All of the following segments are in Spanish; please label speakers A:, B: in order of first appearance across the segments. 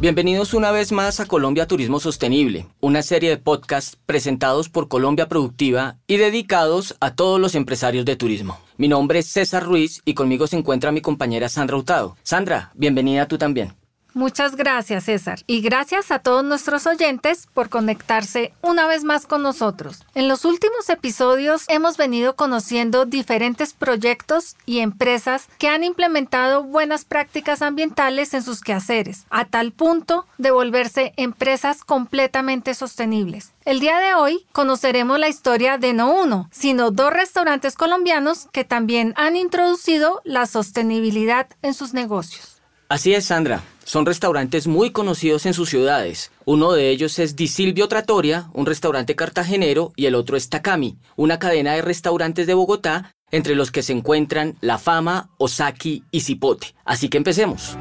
A: Bienvenidos una vez más a Colombia Turismo Sostenible, una serie de podcasts presentados por Colombia Productiva y dedicados a todos los empresarios de turismo. Mi nombre es César Ruiz y conmigo se encuentra mi compañera Sandra Hurtado. Sandra, bienvenida tú también.
B: Muchas gracias, César. Y gracias a todos nuestros oyentes por conectarse una vez más con nosotros. En los últimos episodios hemos venido conociendo diferentes proyectos y empresas que han implementado buenas prácticas ambientales en sus quehaceres, a tal punto de volverse empresas completamente sostenibles. El día de hoy conoceremos la historia de no uno, sino dos restaurantes colombianos que también han introducido la sostenibilidad en sus negocios.
A: Así es, Sandra. Son restaurantes muy conocidos en sus ciudades. Uno de ellos es Di Silvio un restaurante cartagenero, y el otro es Takami, una cadena de restaurantes de Bogotá, entre los que se encuentran La Fama, Osaki y Cipote. Así que empecemos.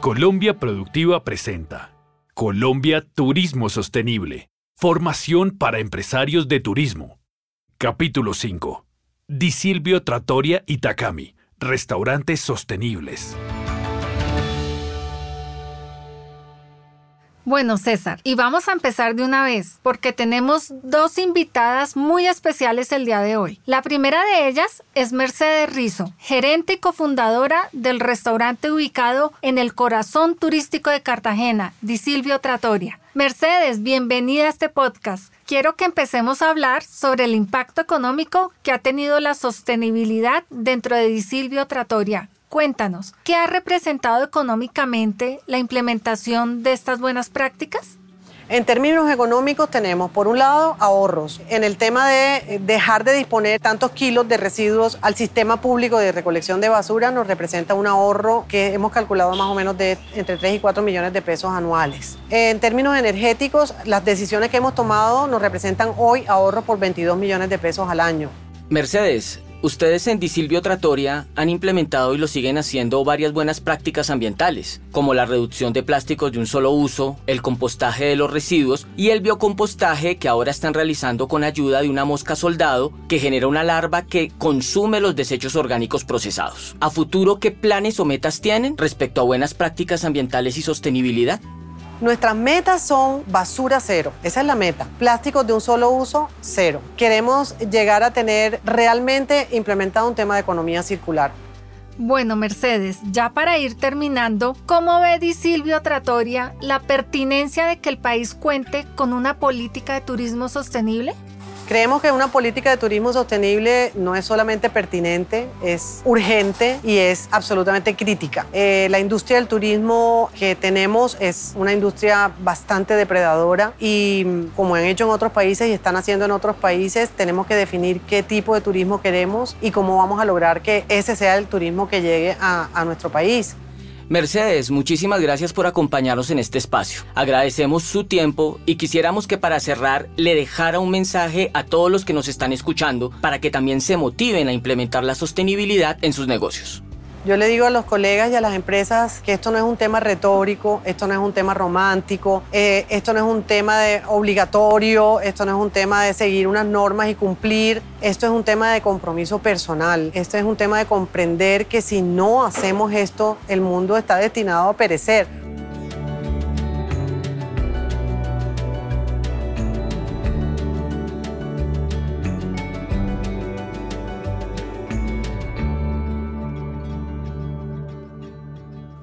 C: Colombia Productiva presenta Colombia Turismo Sostenible. Formación para empresarios de turismo Capítulo 5. Di Silvio Trattoria y Takami. Restaurantes sostenibles.
B: Bueno, César, y vamos a empezar de una vez, porque tenemos dos invitadas muy especiales el día de hoy. La primera de ellas es Mercedes Rizo, gerente y cofundadora del restaurante ubicado en el corazón turístico de Cartagena, Di Silvio Trattoria. Mercedes, bienvenida a este podcast quiero que empecemos a hablar sobre el impacto económico que ha tenido la sostenibilidad dentro de Disilvio Tratoria. Cuéntanos, ¿qué ha representado económicamente la implementación de estas buenas prácticas?
D: En términos económicos tenemos, por un lado, ahorros. En el tema de dejar de disponer tantos kilos de residuos al sistema público de recolección de basura nos representa un ahorro que hemos calculado más o menos de entre 3 y 4 millones de pesos anuales. En términos energéticos, las decisiones que hemos tomado nos representan hoy ahorros por 22 millones de pesos al año.
A: Mercedes, Ustedes en Disilvio Tratoria han implementado y lo siguen haciendo varias buenas prácticas ambientales, como la reducción de plásticos de un solo uso, el compostaje de los residuos y el biocompostaje que ahora están realizando con ayuda de una mosca soldado que genera una larva que consume los desechos orgánicos procesados. ¿A futuro qué planes o metas tienen respecto a buenas prácticas ambientales y sostenibilidad?
D: Nuestras metas son basura cero, esa es la meta. Plásticos de un solo uso, cero. Queremos llegar a tener realmente implementado un tema de economía circular.
B: Bueno, Mercedes, ya para ir terminando, ¿cómo ve Di Silvio Tratoria la pertinencia de que el país cuente con una política de turismo sostenible?
D: Creemos que una política de turismo sostenible no es solamente pertinente, es urgente y es absolutamente crítica. Eh, la industria del turismo que tenemos es una industria bastante depredadora y mm, como han hecho en otros países y están haciendo en otros países, tenemos que definir qué tipo de turismo queremos y cómo vamos a lograr que ese sea el turismo que llegue a, a nuestro país.
A: Mercedes, muchísimas gracias por acompañarnos en este espacio. Agradecemos su tiempo y quisiéramos que para cerrar le dejara un mensaje a todos los que nos están escuchando para que también se motiven a implementar la sostenibilidad en sus negocios.
D: Yo le digo a los colegas y a las empresas que esto no es un tema retórico, esto no es un tema romántico, eh, esto no es un tema de obligatorio, esto no es un tema de seguir unas normas y cumplir, esto es un tema de compromiso personal, esto es un tema de comprender que si no hacemos esto, el mundo está destinado a perecer.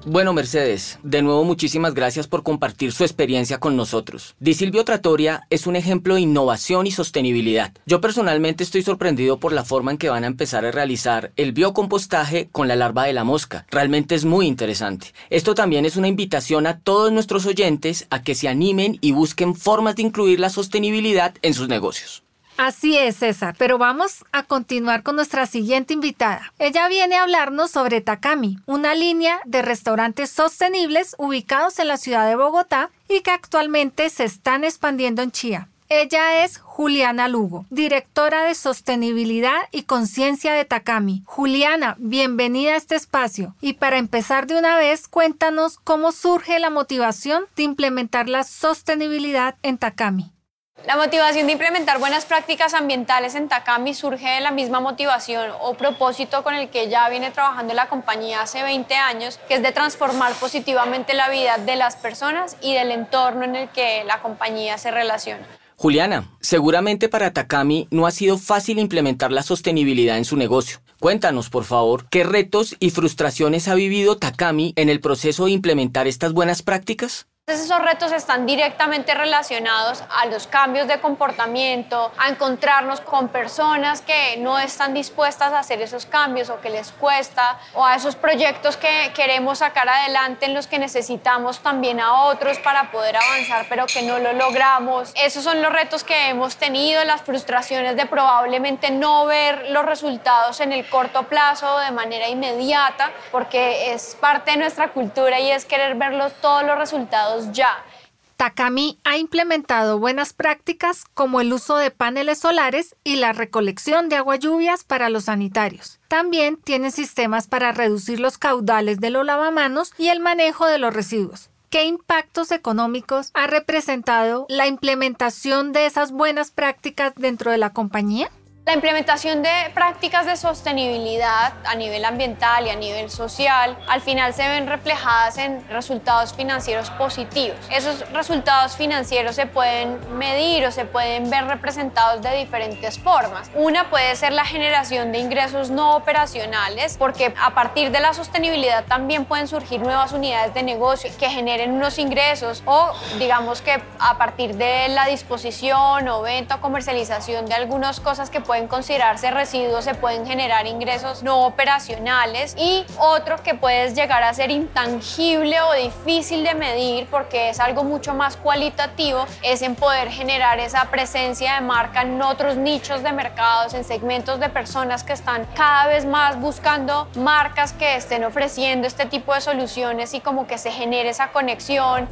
A: Bueno, Mercedes, de nuevo muchísimas gracias por compartir su experiencia con nosotros. Di Silvio Tratoria es un ejemplo de innovación y sostenibilidad. Yo personalmente estoy sorprendido por la forma en que van a empezar a realizar el biocompostaje con la larva de la mosca. Realmente es muy interesante. Esto también es una invitación a todos nuestros oyentes a que se animen y busquen formas de incluir la sostenibilidad en sus negocios.
B: Así es, César, pero vamos a continuar con nuestra siguiente invitada. Ella viene a hablarnos sobre Takami, una línea de restaurantes sostenibles ubicados en la ciudad de Bogotá y que actualmente se están expandiendo en Chía. Ella es Juliana Lugo, directora de sostenibilidad y conciencia de Takami. Juliana, bienvenida a este espacio. Y para empezar de una vez, cuéntanos cómo surge la motivación de implementar la sostenibilidad en Takami.
E: La motivación de implementar buenas prácticas ambientales en Takami surge de la misma motivación o propósito con el que ya viene trabajando la compañía hace 20 años, que es de transformar positivamente la vida de las personas y del entorno en el que la compañía se relaciona.
A: Juliana, seguramente para Takami no ha sido fácil implementar la sostenibilidad en su negocio. Cuéntanos, por favor, qué retos y frustraciones ha vivido Takami en el proceso de implementar estas buenas prácticas.
E: Esos retos están directamente relacionados a los cambios de comportamiento, a encontrarnos con personas que no están dispuestas a hacer esos cambios o que les cuesta, o a esos proyectos que queremos sacar adelante en los que necesitamos también a otros para poder avanzar, pero que no lo logramos. Esos son los retos que hemos tenido, las frustraciones de probablemente no ver los resultados en el corto plazo de manera inmediata, porque es parte de nuestra cultura y es querer verlos todos los resultados ya.
B: Takami ha implementado buenas prácticas como el uso de paneles solares y la recolección de agua lluvias para los sanitarios. También tiene sistemas para reducir los caudales de los lavamanos y el manejo de los residuos. ¿Qué impactos económicos ha representado la implementación de esas buenas prácticas dentro de la compañía?
E: La implementación de prácticas de sostenibilidad a nivel ambiental y a nivel social al final se ven reflejadas en resultados financieros positivos. Esos resultados financieros se pueden medir o se pueden ver representados de diferentes formas. Una puede ser la generación de ingresos no operacionales porque a partir de la sostenibilidad también pueden surgir nuevas unidades de negocio que generen unos ingresos o digamos que a partir de la disposición o venta o comercialización de algunas cosas que pueden pueden considerarse residuos, se pueden generar ingresos no operacionales y otro que puedes llegar a ser intangible o difícil de medir porque es algo mucho más cualitativo, es en poder generar esa presencia de marca en otros nichos de mercados, en segmentos de personas que están cada vez más buscando marcas que estén ofreciendo este tipo de soluciones y como que se genere esa conexión.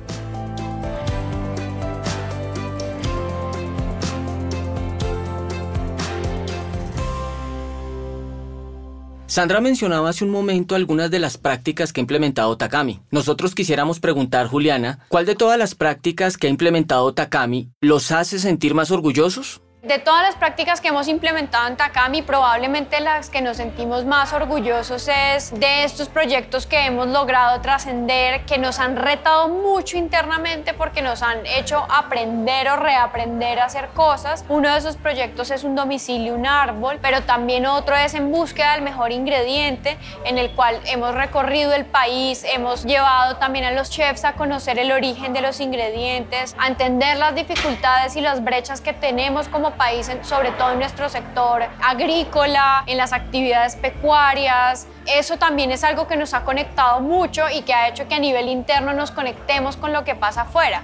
A: Sandra mencionaba hace un momento algunas de las prácticas que ha implementado Takami. Nosotros quisiéramos preguntar, Juliana, ¿cuál de todas las prácticas que ha implementado Takami los hace sentir más orgullosos?
E: De todas las prácticas que hemos implementado en Takami, probablemente las que nos sentimos más orgullosos es de estos proyectos que hemos logrado trascender, que nos han retado mucho internamente porque nos han hecho aprender o reaprender a hacer cosas. Uno de esos proyectos es un domicilio, un árbol, pero también otro es en búsqueda del mejor ingrediente, en el cual hemos recorrido el país, hemos llevado también a los chefs a conocer el origen de los ingredientes, a entender las dificultades y las brechas que tenemos como país, sobre todo en nuestro sector agrícola, en las actividades pecuarias. Eso también es algo que nos ha conectado mucho y que ha hecho que a nivel interno nos conectemos con lo que pasa afuera.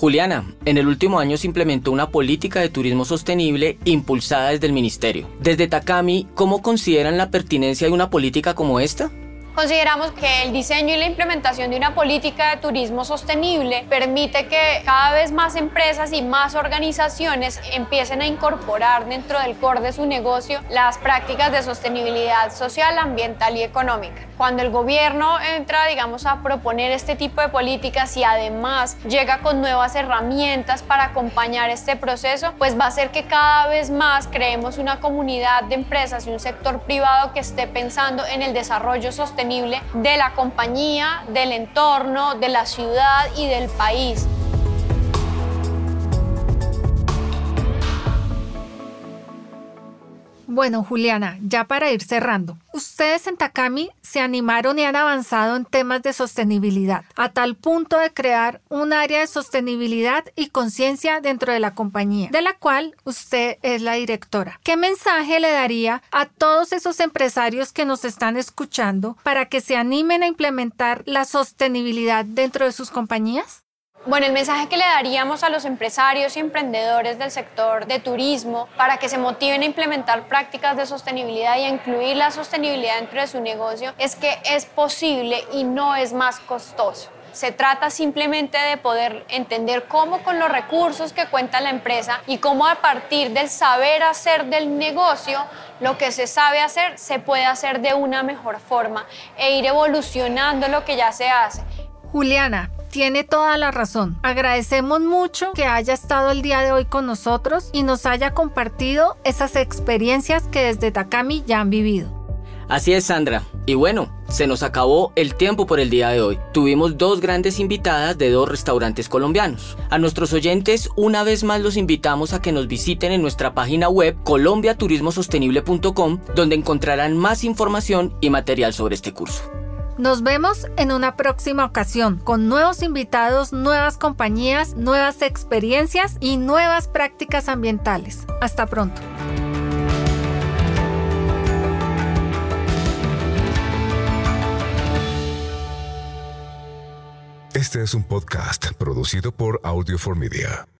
A: Juliana, en el último año se implementó una política de turismo sostenible impulsada desde el ministerio. Desde Takami, ¿cómo consideran la pertinencia de una política como esta?
E: Consideramos que el diseño y la implementación de una política de turismo sostenible permite que cada vez más empresas y más organizaciones empiecen a incorporar dentro del core de su negocio las prácticas de sostenibilidad social, ambiental y económica. Cuando el gobierno entra, digamos, a proponer este tipo de políticas y además llega con nuevas herramientas para acompañar este proceso, pues va a hacer que cada vez más creemos una comunidad de empresas y un sector privado que esté pensando en el desarrollo de la compañía, del entorno, de la ciudad y del país.
B: Bueno, Juliana, ya para ir cerrando, ustedes en Takami se animaron y han avanzado en temas de sostenibilidad, a tal punto de crear un área de sostenibilidad y conciencia dentro de la compañía, de la cual usted es la directora. ¿Qué mensaje le daría a todos esos empresarios que nos están escuchando para que se animen a implementar la sostenibilidad dentro de sus compañías?
E: Bueno, el mensaje que le daríamos a los empresarios y emprendedores del sector de turismo para que se motiven a implementar prácticas de sostenibilidad y a incluir la sostenibilidad dentro de su negocio es que es posible y no es más costoso. Se trata simplemente de poder entender cómo con los recursos que cuenta la empresa y cómo a partir del saber hacer del negocio, lo que se sabe hacer se puede hacer de una mejor forma e ir evolucionando lo que ya se hace.
B: Juliana, tiene toda la razón. Agradecemos mucho que haya estado el día de hoy con nosotros y nos haya compartido esas experiencias que desde Takami ya han vivido.
A: Así es, Sandra. Y bueno, se nos acabó el tiempo por el día de hoy. Tuvimos dos grandes invitadas de dos restaurantes colombianos. A nuestros oyentes, una vez más los invitamos a que nos visiten en nuestra página web colombiaturismosostenible.com, donde encontrarán más información y material sobre este curso.
B: Nos vemos en una próxima ocasión con nuevos invitados, nuevas compañías, nuevas experiencias y nuevas prácticas ambientales. Hasta pronto.
F: Este es un podcast producido por Audio for Media.